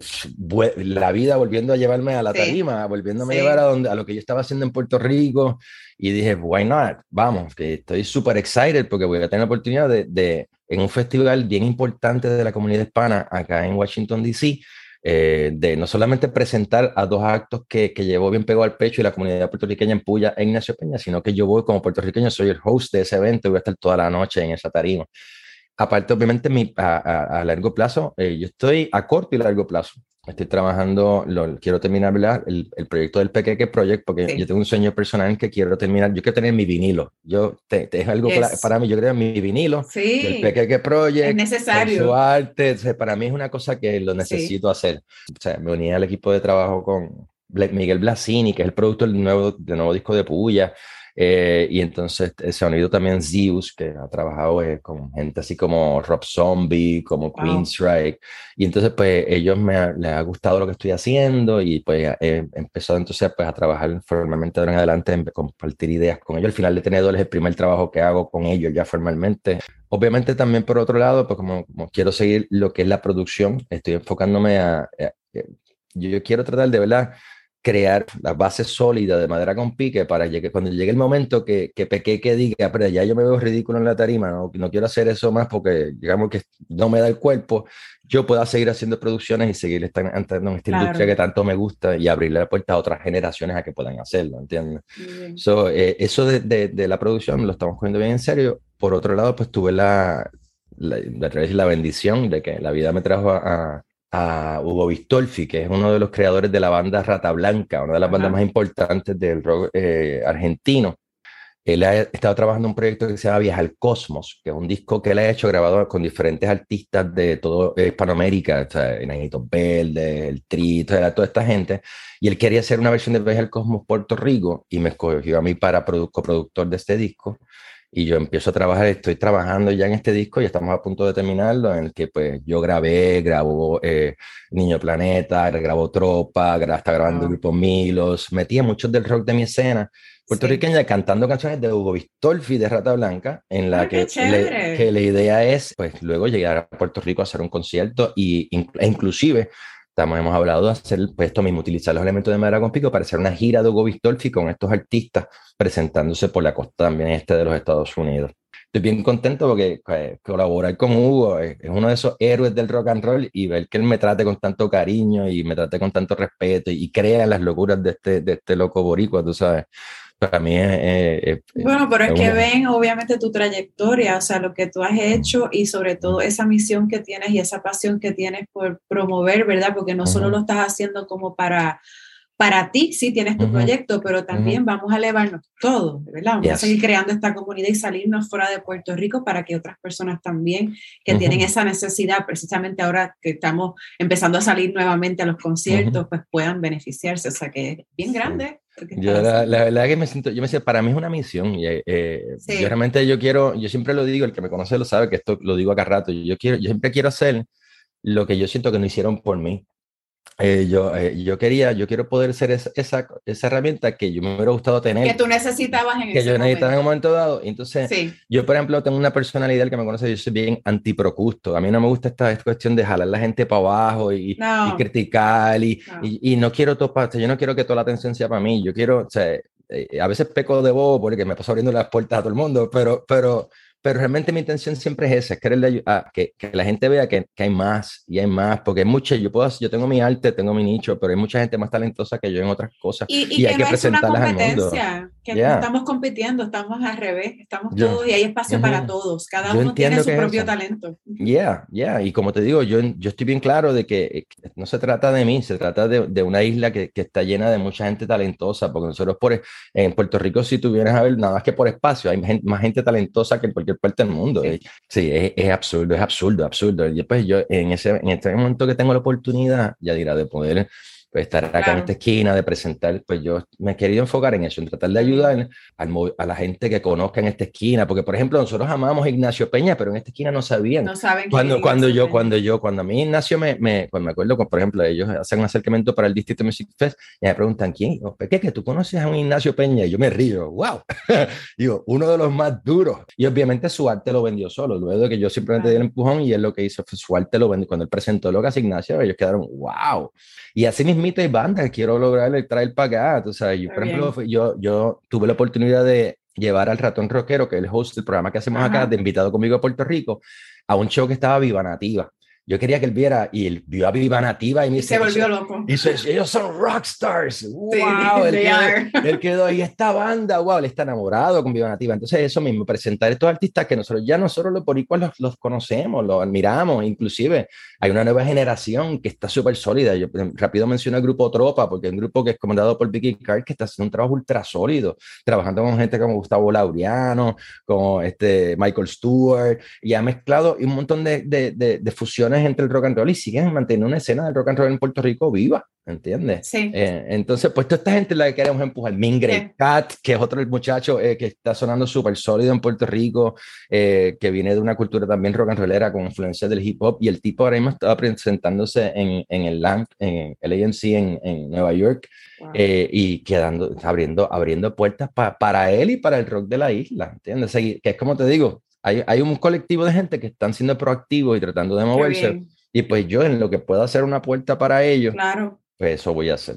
la vida volviendo a llevarme a la tarima, volviéndome a llevar a, donde, a lo que yo estaba haciendo en Puerto Rico y dije, why not? Vamos, que estoy súper excited porque voy a tener la oportunidad de, de en un festival bien importante de la comunidad hispana acá en Washington, D.C., eh, de no solamente presentar a dos actos que, que llevó bien pegado al pecho y la comunidad puertorriqueña en Puya e Ignacio Peña, sino que yo voy como puertorriqueño, soy el host de ese evento y voy a estar toda la noche en esa tarima. Aparte, obviamente, mi, a, a, largo plazo, eh, yo estoy a corto y largo plazo estoy trabajando, lo, quiero terminar el, el, proyecto del Pequeque Project porque yo tengo un sueño personal que quiero terminar, yo quiero tener mi vinilo, yo te, te es algo para, mí, yo creo mi vinilo sí. del Pequeque Project, es necesario. su arte, para mí es una cosa que lo necesito hacer. O sea, me uní al equipo de trabajo con Miguel Blasini, que es el productor del nuevo, del nuevo disco de Puya, eh, y entonces eh, se ha unido también Zeus, que ha trabajado eh, con gente así como Rob Zombie, como Queen Strike. Y entonces, pues, ellos me les ha gustado lo que estoy haciendo y pues he empezado entonces pues, a trabajar formalmente de en adelante, en compartir ideas con ellos. Al final de Tenedor es el primer trabajo que hago con ellos ya formalmente. Obviamente también por otro lado, pues como, como quiero seguir lo que es la producción, estoy enfocándome a, a yo quiero tratar de verdad crear la base sólida de madera con pique para que cuando llegue el momento que, que que diga, pero ya yo me veo ridículo en la tarima, no, no quiero hacer eso más porque digamos que no me da el cuerpo, yo pueda seguir haciendo producciones y seguir entrando en esta industria que tanto me gusta y abrirle la puerta a otras generaciones a que puedan hacerlo, ¿entiendes? So, eh, eso de, de, la producción lo estamos cogiendo bien en serio. Por otro lado, pues tuve la, la, la, la bendición de que la vida me trajo a a Hugo Vistolfi, que es uno de los creadores de la banda Rata Blanca, una de las bandas más importantes del rock eh, argentino. Él ha estado trabajando en un proyecto que se llama Viaja al Cosmos, que es un disco que él ha hecho grabado con diferentes artistas de todo Hispanoamérica, o sea, Enanitos Verdes, El Trito, toda esta gente. Y él quería hacer una versión de Viaje al Cosmos Puerto Rico y me escogió a mí para coproductor de este disco y yo empiezo a trabajar, estoy trabajando ya en este disco, y estamos a punto de terminarlo, en el que pues yo grabé, grabó eh, Niño Planeta, grabó Tropa, está grabando el grupo Milos, metía muchos del rock de mi escena puertorriqueña cantando canciones de Hugo Vistolfi de Rata Blanca, en la que, que, la idea es pues luego llegar a Puerto Rico a hacer un concierto y, e inclusive Estamos, hemos hablado de hacer pues, esto mismo, utilizar los elementos de madera con pico para hacer una gira de Hugo Vistolfi con estos artistas presentándose por la costa también este de los Estados Unidos. Estoy bien contento porque pues, colaborar con Hugo es, uno de esos héroes del rock and roll y ver que él me trate con tanto cariño y me trate con tanto respeto y, crea las locuras de este, de este loco boricua, tú sabes para mí es... bueno, pero es, que ven obviamente tu trayectoria, o sea, lo que tú has hecho y sobre todo esa misión que tienes y esa pasión que tienes por promover, ¿verdad? Porque no solo lo estás haciendo como para para ti sí tienes tu proyecto, pero también vamos a elevarnos todos, ¿verdad? Vamos a seguir creando esta comunidad y salirnos fuera de Puerto Rico para que otras personas también que tienen esa necesidad, precisamente ahora que estamos empezando a salir nuevamente a los conciertos, pues puedan beneficiarse. O sea que es bien grande. Yo la, verdad que me siento, yo me siento, para mí es una misión. Y, eh, Yo realmente yo quiero, yo siempre lo digo, el que me conoce lo sabe, que esto lo digo acá rato, yo, quiero, yo siempre quiero hacer lo que yo siento que no hicieron por mí. Eh, yo, eh, yo quería, yo quiero poder ser esa, esa, esa, herramienta que yo me hubiera gustado tener. Que tú necesitabas en Que yo necesitaba en un momento dado. Entonces, yo, por ejemplo, tengo una personalidad que me conoce, yo soy bien antiprocusto. A mí no me gusta esta, esta cuestión de jalar la gente para abajo y, y criticar y no. Y, y, no quiero todo, yo no quiero que toda la atención sea para mí. Yo quiero, o sea, eh, a veces peco de bobo porque me paso abriendo las puertas a todo el mundo, pero, pero, pero realmente mi intención siempre es esa, es quererle a, que, que, la gente vea que, que, hay más y hay más, porque hay mucha, yo puedo, yo tengo mi arte, tengo mi nicho, pero hay mucha gente más talentosa que yo en otras cosas y, y, hay que presentarlas al mundo. Que no estamos compitiendo, estamos al revés, estamos todos y hay espacio para todos, cada uno tiene su propio talento. Yeah, yeah, y como te digo, yo, yo estoy bien claro de que eh, no se trata de mí, se trata de, de una isla que, que, está llena de mucha gente talentosa, porque nosotros por, en Puerto Rico, si tuvieras a ver, nada más que por espacio, hay más gente talentosa que en cualquier parte del mundo. Sí, es, es, absurdo, es absurdo, absurdo. Y después yo, en, ese, en este momento que tengo la oportunidad, ya dirá, de poder pues, estar acá en esta esquina, de presentar, pues yo me he querido enfocar en eso, en tratar de ayudar al, a la gente que conozca en esta esquina, porque por ejemplo nosotros amamos a Ignacio Peña, pero en esta esquina no sabían. No saben cuando, cuando yo, cuando yo, cuando a mí Ignacio me, me, pues me acuerdo, por ejemplo, ellos hacen un acercamiento para el Distrito Music Fest y me preguntan, ¿quién? ¿Qué? ¿Que tú conoces a un Ignacio Peña? Y yo me río, wow, <laughs> digo, uno de los más duros. Y obviamente su arte lo vendió solo, luego de que yo simplemente di el empujón y él lo que hizo fue su arte lo vendió. Cuando él presentó lo que hace Ignacio, ellos quedaron, wow. Y así mismito hay bandas quiero lograr traer para acá. Tú sabes, yo, por ejemplo, yo, yo tuve la oportunidad de llevar al ratón rockero, que es el host del programa que hacemos acá, de invitado conmigo a Puerto Rico, a un show que estaba Viva Nativa yo quería que él viera y él vio a Viva Nativa y me dice, se volvió loco. Y dice, ellos son rockstars. Wow, él, quedó, él, quedó, y esta banda, wow, él está enamorado con Viva Nativa. Entonces eso mismo, presentar estos artistas que nosotros ya nosotros los boricuas los, los conocemos, los admiramos, inclusive hay una nueva generación que está súper sólida. Yo rápido menciono el grupo Tropa, porque es un grupo que es comandado por Vicky Carr, que está haciendo un trabajo ultra sólido, trabajando con gente como Gustavo Laureano, como este Michael Stewart, y ha mezclado un montón de, de, de, de fusiones entre el rock and roll y siguen manteniendo una escena del rock and roll en Puerto Rico viva, ¿entiendes? Sí. Eh, entonces, pues toda esta gente la que queremos empujar. Mingre Cat, que es otro muchacho eh, que está sonando súper sólido en Puerto Rico, eh, que viene de una cultura también rock and rollera con influencia del hip hop, y el tipo ahora mismo estaba presentándose en, en el LAMP, en el AMC en, en Nueva York, y quedando, abriendo, abriendo puertas para él y para el rock de la isla, ¿entiendes? Que es como te digo, hay, hay, un colectivo de gente que están siendo proactivos y tratando de moverse. Y pues yo en lo que pueda hacer una puerta para ellos, claro. pues eso voy a hacer.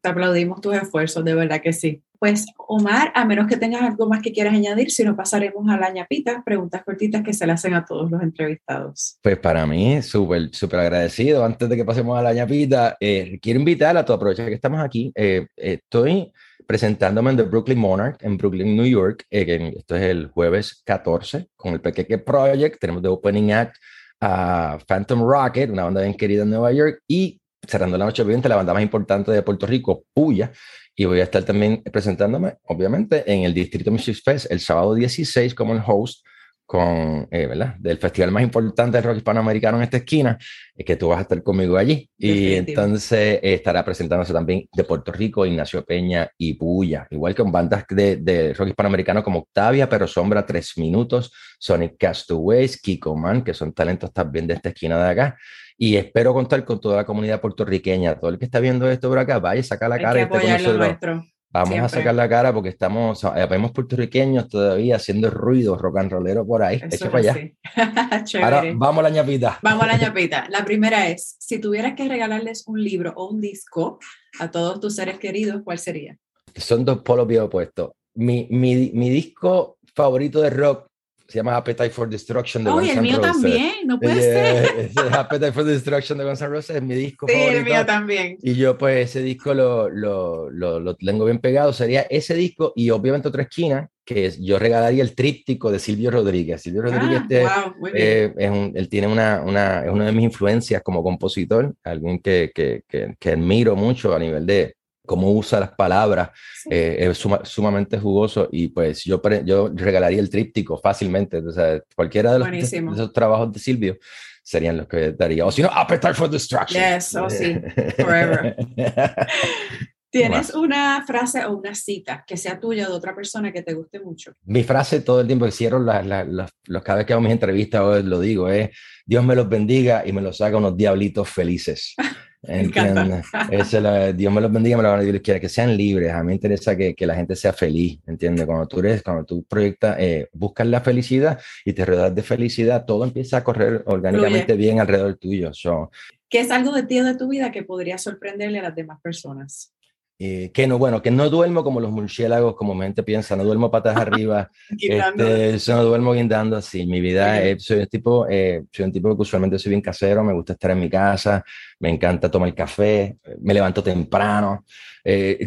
Te aplaudimos tus esfuerzos, de verdad que sí. Pues Omar, a menos que tengas algo más que quieras añadir, si no pasaremos a la ñapita, preguntas cortitas que se le hacen a todos los entrevistados. Pues para mí, súper, súper agradecido. Antes de que pasemos a la ñapita, eh, quiero invitar a tu aprovechar que estamos aquí. Eh, estoy presentándome en The Brooklyn Monarch en Brooklyn, New York. Eh, esto es el jueves 14 con el Pequeque Project. Tenemos de Opening Act a Phantom Rocket, una banda bien querida en Nueva York. Y cerrando la noche viviente, la banda más importante de Puerto Rico, Puya. Y voy a estar también presentándome, obviamente, en el Distrito Music Fest el sábado 16 como el host con, eh, ¿verdad? Del festival más importante del rock hispanoamericano en esta esquina, es que tú vas a estar conmigo allí. Y entonces eh, estará presentándose también de Puerto Rico, Ignacio Peña y Puya, igual que con bandas de, de rock hispanoamericano como Octavia, Pero Sombra, Tres Minutos, Sonic Castaways, Kiko Man, que son talentos también de esta esquina de acá. Y espero contar con toda la comunidad puertorriqueña. Todo el que está viendo esto por acá, vaya, saca la cara. y esté con nosotros. Vamos a sacar la cara porque estamos, eh, vemos puertorriqueños todavía haciendo ruido rock and rollero por ahí. Eche para allá. <laughs> Ahora vamos a la ñapita. Vamos a la ñapita. La primera es, si tuvieras que regalarles un libro o un disco a todos tus seres queridos, ¿cuál sería? Son dos polos bien opuestos. Mi, mi, mi disco favorito de rock se llama Appetite for Destruction de oh, Guns N' Roses. el mío también, no puede ser. Appetite for Destruction de Guns N' Roses es mi disco sí, favorito. el mío también. Y yo pues ese disco lo, lo, lo, lo, tengo bien pegado, sería ese disco y obviamente otra esquina, que es, yo regalaría el tríptico de Silvio Rodríguez. Silvio Rodríguez ah, wow, eh, es un, él tiene una, una, es una de mis influencias como compositor, alguien que, que, que, que admiro mucho a nivel de, cómo usa las palabras, eh, es sumamente jugoso y pues yo, yo regalaría el tríptico fácilmente, o sea, cualquiera de, los, de, esos trabajos de Silvio serían los que daría, o si no, Appetite for Destruction. Yes, oh sí, forever. <laughs> ¿Tienes una frase o una cita que sea tuya o de otra persona que te guste mucho? Mi frase todo el tiempo que cierro la, los, cada vez que hago mis entrevistas lo digo es Dios me los bendiga y me los haga unos diablitos felices. <laughs> ¿Entiendes? Dios me los bendiga, me lo van a quiera que sean libres. A mí me interesa que, que la gente sea feliz, ¿entiendes? Cuando tú eres, cuando tú proyectas, eh, buscas la felicidad y te rodeas de felicidad, todo empieza a correr orgánicamente bien alrededor tuyo. ¿Qué es algo de ti o de tu vida que podría sorprenderle a las demás personas? Eh, que no, bueno, que no duermo como los murciélagos, como mi gente piensa, no duermo patas arriba, <laughs> este, no duermo guindando así. Mi vida, eh, soy, un tipo, eh, soy un tipo que usualmente soy bien casero, me gusta estar en mi casa, me encanta tomar café, me levanto temprano.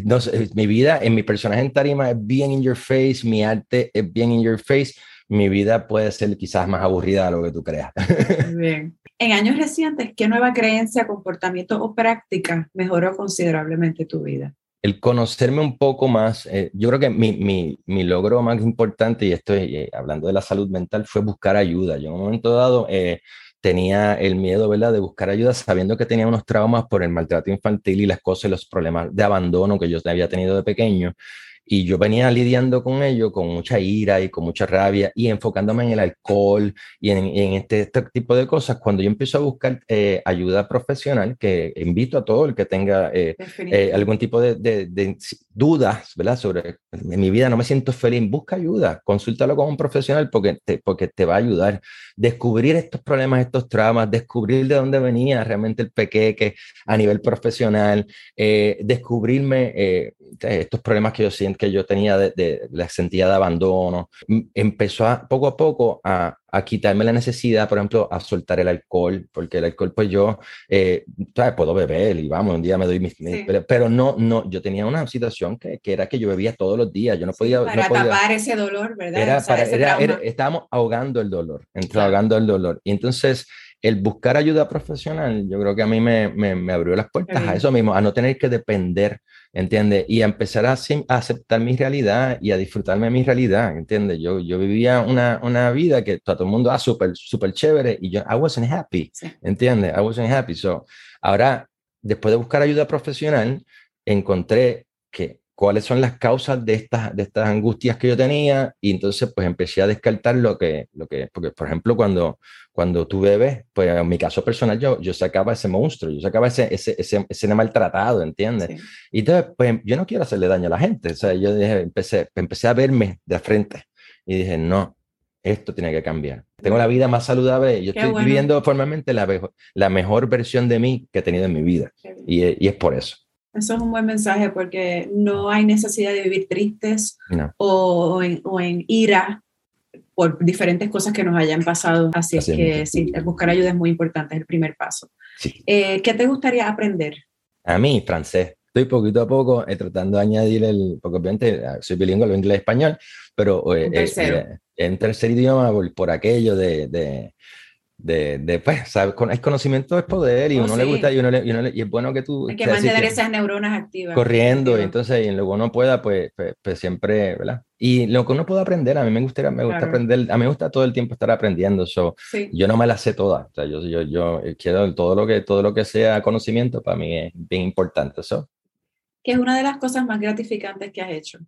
no, mi vida, en mi personaje en tarima es bien in your face, mi arte es bien in your face, mi vida puede ser quizás más aburrida de lo que tú creas. Bien. En años recientes, ¿qué nueva creencia, comportamiento o práctica mejoró considerablemente tu vida? El conocerme un poco más, eh, yo creo que mi, mi, mi, logro más importante, y estoy eh, hablando de la salud mental, fue buscar ayuda. Yo en un momento dado eh, tenía el miedo, ¿verdad?, de buscar ayuda sabiendo que tenía unos traumas por el maltrato infantil y las cosas los problemas de abandono que yo había tenido de pequeño. Y yo venía lidiando con ello con mucha ira y con mucha rabia y enfocándome en el alcohol y en, este, este, tipo de cosas. Cuando yo empiezo a buscar eh, ayuda profesional, que invito a todo el que tenga eh, eh, algún tipo de, de, dudas, ¿verdad? Sobre en mi vida no me siento feliz, busca ayuda, consúltalo con un profesional porque te, porque te va a ayudar. Descubrir estos problemas, estos traumas, descubrir de dónde venía realmente el pequeque a nivel profesional, descubrirme estos problemas que yo siento que yo tenía de, la sentía de abandono, empezó a, poco a poco a, a, quitarme la necesidad, por ejemplo, a soltar el alcohol, porque el alcohol, pues yo, eh, puedo beber y vamos, un día me doy mis... Pero, no, no, yo tenía una situación que, que, era que yo bebía todos los días, yo no podía... para tapar ese dolor, ¿verdad? estábamos ahogando el dolor, ahogando el dolor. Y entonces el buscar ayuda profesional, yo creo que a mí me, me, abrió las puertas a eso mismo, a no tener que depender, ¿entiendes? Y a empezar a, aceptar mi realidad y a disfrutarme de mi realidad, ¿entiendes? Yo, yo vivía una, una vida que todo el mundo, ah, súper, súper chévere, y yo, I wasn't happy, ¿entiendes? I wasn't happy. So, ahora, después de buscar ayuda profesional, encontré que cuáles son las causas de estas, de estas angustias que yo tenía y entonces pues empecé a descartar lo que, lo que porque por ejemplo cuando, cuando tú bebes, pues en mi caso personal yo, yo sacaba ese monstruo, yo sacaba ese, ese, ese, ese maltratado, ¿entiendes? Y entonces pues yo no quiero hacerle daño a la gente, o sea, yo dije, empecé, empecé a verme de frente y dije, no, esto tiene que cambiar. Tengo la vida más saludable, yo estoy viviendo formalmente la, la mejor versión de mí que he tenido en mi vida y, y es por eso. Eso es un buen mensaje porque no hay necesidad de vivir tristes o, en, o, en, ira por diferentes cosas que nos hayan pasado. Así, es que sí, buscar ayuda es muy importante, es el primer paso. Eh, ¿Qué te gustaría aprender? A mí, francés. Estoy poquito a poco eh, tratando de añadir el, porque obviamente ah, soy bilingüe, lo inglés español, pero eh, en tercer idioma por, aquello de, de de, de pues, ¿sabes? Con, el conocimiento es poder y oh, uno le gusta y, uno le, y, y, es bueno que tú... Hay que mantener esas neuronas activas. Corriendo, y entonces, y luego uno pueda, pues, pues, pues, siempre, ¿verdad? Y lo que uno puede aprender, a mí me gustaría, me gusta aprender, a mí me gusta todo el tiempo estar aprendiendo, so, yo no me la sé toda, o sea, yo, yo, yo quiero todo lo, que, todo lo que sea conocimiento, para mí es bien importante, eso. ¿Qué es una de las cosas más gratificantes que has hecho?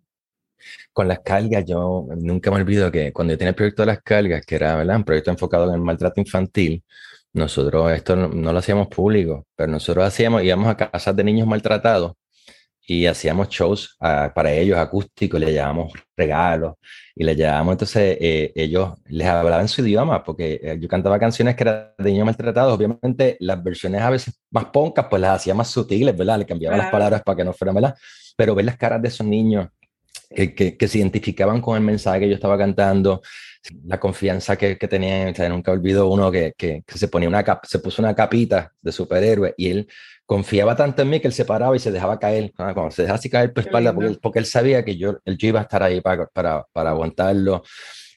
Con las cargas, yo nunca me olvido que cuando yo tenía el proyecto de las cargas, que era ¿verdad? un proyecto enfocado en el maltrato infantil, nosotros esto no, lo hacíamos público, pero nosotros hacíamos, íbamos a casas de niños maltratados y hacíamos shows ah, para ellos acústicos, les llevábamos regalos y les llevábamos, entonces eh, ellos les hablaban su idioma, porque eh, yo cantaba canciones que eran de niños maltratados, obviamente las versiones a veces más poncas, pues las hacía más sutiles, ¿verdad? Le cambiaba las palabras para que no fueran, ¿verdad? Pero ver las caras de esos niños que, que, se identificaban con el mensaje que yo estaba cantando, la confianza que, que tenían. O sea, nunca olvido uno que, que, se ponía una se puso una capita de superhéroe y él confiaba tanto en mí que él se paraba y se dejaba caer, cuando se dejaba así caer por espalda, porque, porque, él sabía que yo, yo iba a estar ahí para, para, para aguantarlo.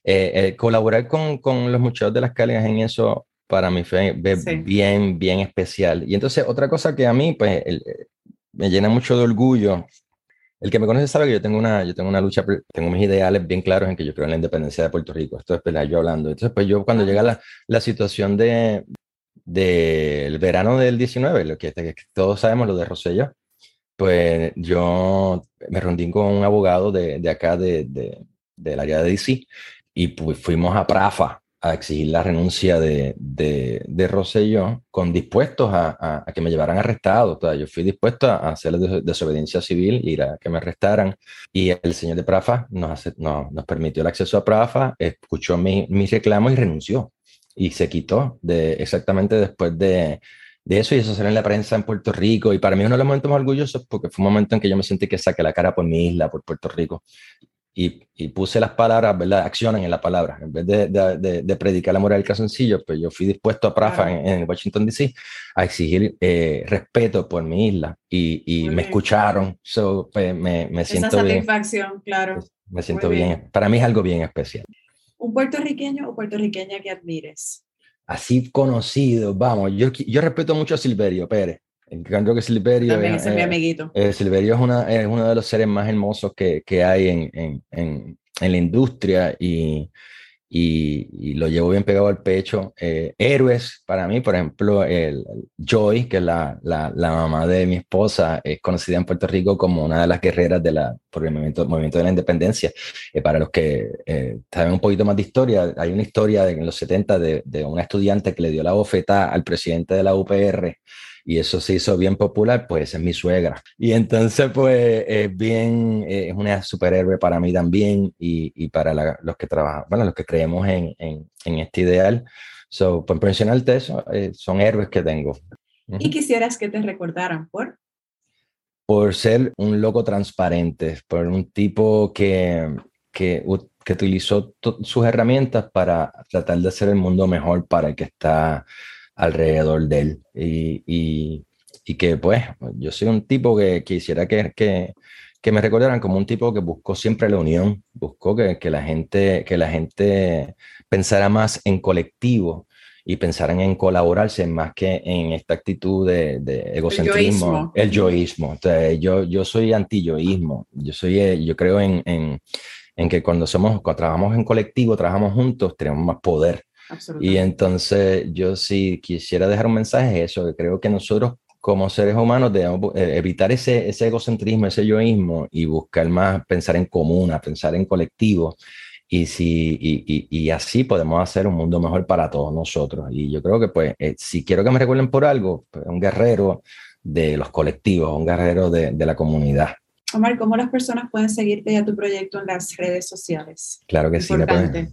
Eh, eh, colaborar con, con, los muchachos de las cálidas en eso para mí fue bien, bien especial. Y entonces otra cosa que a mí, pues, el, me llena mucho de orgullo. El que me conoce sabe que yo tengo una, yo tengo una lucha, tengo mis ideales bien claros en que yo creo en la independencia de Puerto Rico. Esto es verdad, yo hablando. Entonces, pues yo cuando llega la, la situación de del verano del 19, lo que, que, todos sabemos, lo de Rosselló, pues yo me reuní con un abogado de, de acá, de, de, del área de DC, y pues fuimos a Prafa a exigir la renuncia de, de, de Rosselló, con dispuestos a, a, que me llevaran arrestado. O yo fui dispuesto a hacer desobediencia civil, ir a que me arrestaran. Y el señor de Prafa nos, nos, nos permitió el acceso a Prafa, escuchó mi, mi reclamo y renunció. Y se quitó de, exactamente después de, de eso y eso salió en la prensa en Puerto Rico y para mí uno de los momentos más orgullosos porque fue un momento en que yo me sentí que saqué la cara por mi isla, por Puerto Rico y, puse las palabras, ¿verdad? Acciones en la palabra. En vez de, de, de, predicar la moral del sencillo, pues yo fui dispuesto a Prafa en, Washington, D.C. a exigir eh, respeto por mi isla y, y me escucharon. So, pues, me, me siento Esa satisfacción, claro. Pues, me siento bien. Para mí es algo bien especial. ¿Un puertorriqueño o puertorriqueña que admires? Así conocido, vamos. Yo, yo respeto mucho a Silverio Pérez. Creo que Silverio También es, mi amiguito. Eh, Silverio es, una, es uno de los seres más hermosos que, que hay en, en, en, en, la industria y, y, y, lo llevo bien pegado al pecho. Eh, héroes para mí, por ejemplo, el, Joy, que es la, la, la, mamá de mi esposa, es conocida en Puerto Rico como una de las guerreras de la, por el movimiento, movimiento de la independencia. Eh, para los que saben un poquito más de historia, hay una historia de, en los 70 de, de una estudiante que le dio la bofetada al presidente de la UPR y eso se hizo bien popular, pues es mi suegra. Y entonces, pues es bien, es una superhéroe para mí también y, y para los que trabajan, bueno, los que creemos en, en, en este ideal. So, por mencionarte eso, eh, son héroes que tengo. ¿Y quisieras que te recordaran por? Por ser un loco transparente, por un tipo que, que, que utilizó sus herramientas para tratar de hacer el mundo mejor para el que está alrededor de él. Y, y, y que pues yo soy un tipo que quisiera que, que, que, me recordaran como un tipo que buscó siempre la unión, buscó que, que, la, gente, que la gente pensara más en colectivo y pensaran en colaborarse más que en esta actitud de, de egocentrismo, el yoísmo. Entonces, yo, yo soy anti-yoísmo, yo, soy, eh, yo creo en, en, en que cuando, somos, cuando trabajamos en colectivo, trabajamos juntos, tenemos más poder y entonces yo si quisiera dejar un mensaje es eso, que creo que nosotros como seres humanos debemos eh, evitar ese, ese egocentrismo, ese yoísmo y buscar más pensar en común, pensar en colectivo. Y, si, y, y, así podemos hacer un mundo mejor para todos nosotros. Y yo creo que pues eh, si quiero que me recuerden por algo, pues, un guerrero de los colectivos, un guerrero de, de la comunidad. Omar, ¿cómo las personas pueden seguirte y a tu proyecto en las redes sociales? Claro que sí,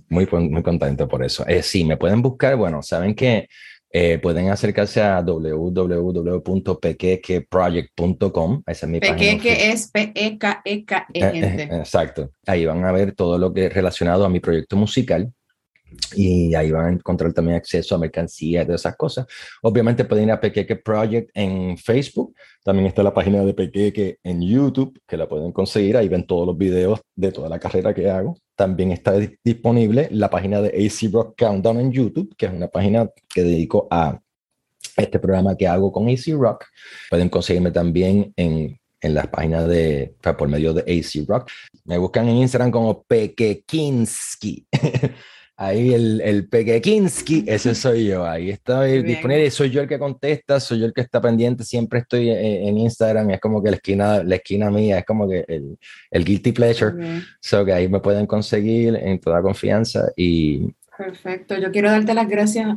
muy, muy contento por eso. Eh, sí, me pueden buscar, bueno, saben que eh, pueden acercarse a www.pequequeproject.com. Esa es mi página. Pequeque es P-E-K-E-K-E. Eh, eh, exacto. Ahí van a ver todo lo que es relacionado a mi proyecto musical y ahí van a encontrar también acceso a mercancía todas esas cosas. Obviamente pueden ir a Pequeque Project en Facebook, también está la página de Pequeque en YouTube, que la pueden conseguir, ahí ven todos los videos de toda la carrera que hago. También está disponible la página de AC Rock Countdown en YouTube, que es una página que dedico a este programa que hago con AC Rock. Pueden conseguirme también en en las páginas de, por medio de AC Rock. Me buscan en Instagram como Pequequinsky. <laughs> Ahí el, el Pequequinsky, ese <laughs> soy yo. Ahí estoy disponible. Soy yo el que contesta, soy yo el que está pendiente. Siempre estoy en, en Instagram. Es como que la esquina, la esquina mía, es como que el, el guilty pleasure. So que ahí me pueden conseguir en toda confianza. Y, Perfecto. Yo quiero darte las gracias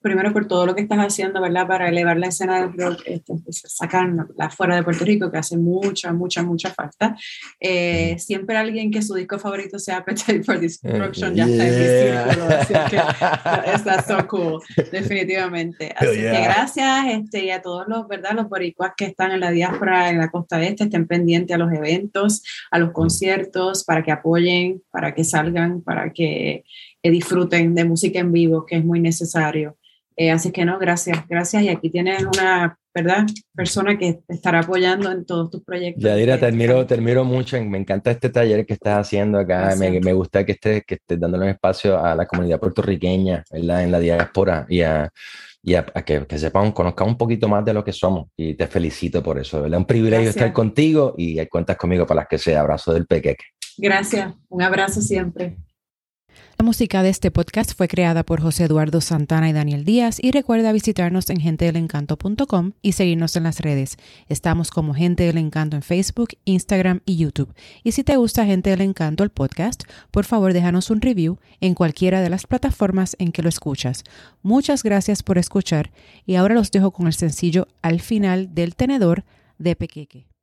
primero por todo lo que estás haciendo, ¿verdad? Para elevar la escena del rock, este, pues, sacarla fuera de Puerto Rico, que hace mucha, mucha, mucha falta. Eh, siempre alguien que su disco favorito sea Appetite for Destruction ya está en mi círculo, así que <laughs> está so cool, definitivamente. Así que gracias este, y a todos los, ¿verdad? Los boricuas que están en la diáspora, en la costa este, estén pendientes a los eventos, a los conciertos, para que apoyen, para que salgan, para que disfruten de música en vivo, que es muy necesario. Eh, así que no, gracias, gracias. Y aquí tienes una, ¿verdad? Persona que te estará apoyando en todos tus proyectos. Yadira, te admiro, te admiro mucho. Me encanta este taller que estás haciendo acá. Me, me, gusta que estés, que estés dándole un espacio a la comunidad puertorriqueña, ¿verdad? En la diáspora y a, y a, que, que, sepan, conozcan un poquito más de lo que somos. Y te felicito por eso, Es un privilegio estar contigo y cuentas conmigo para las que sea. Abrazo del pequeque. Gracias, un abrazo siempre. La música de este podcast fue creada por José Eduardo Santana y Daniel Díaz y recuerda visitarnos en gentedelencanto.com y seguirnos en las redes. Estamos como Gente del Encanto en Facebook, Instagram y YouTube. Y si te gusta Gente del Encanto el podcast, por favor déjanos un review en cualquiera de las plataformas en que lo escuchas. Muchas gracias por escuchar y ahora los dejo con el sencillo Al final del tenedor de Pequeque.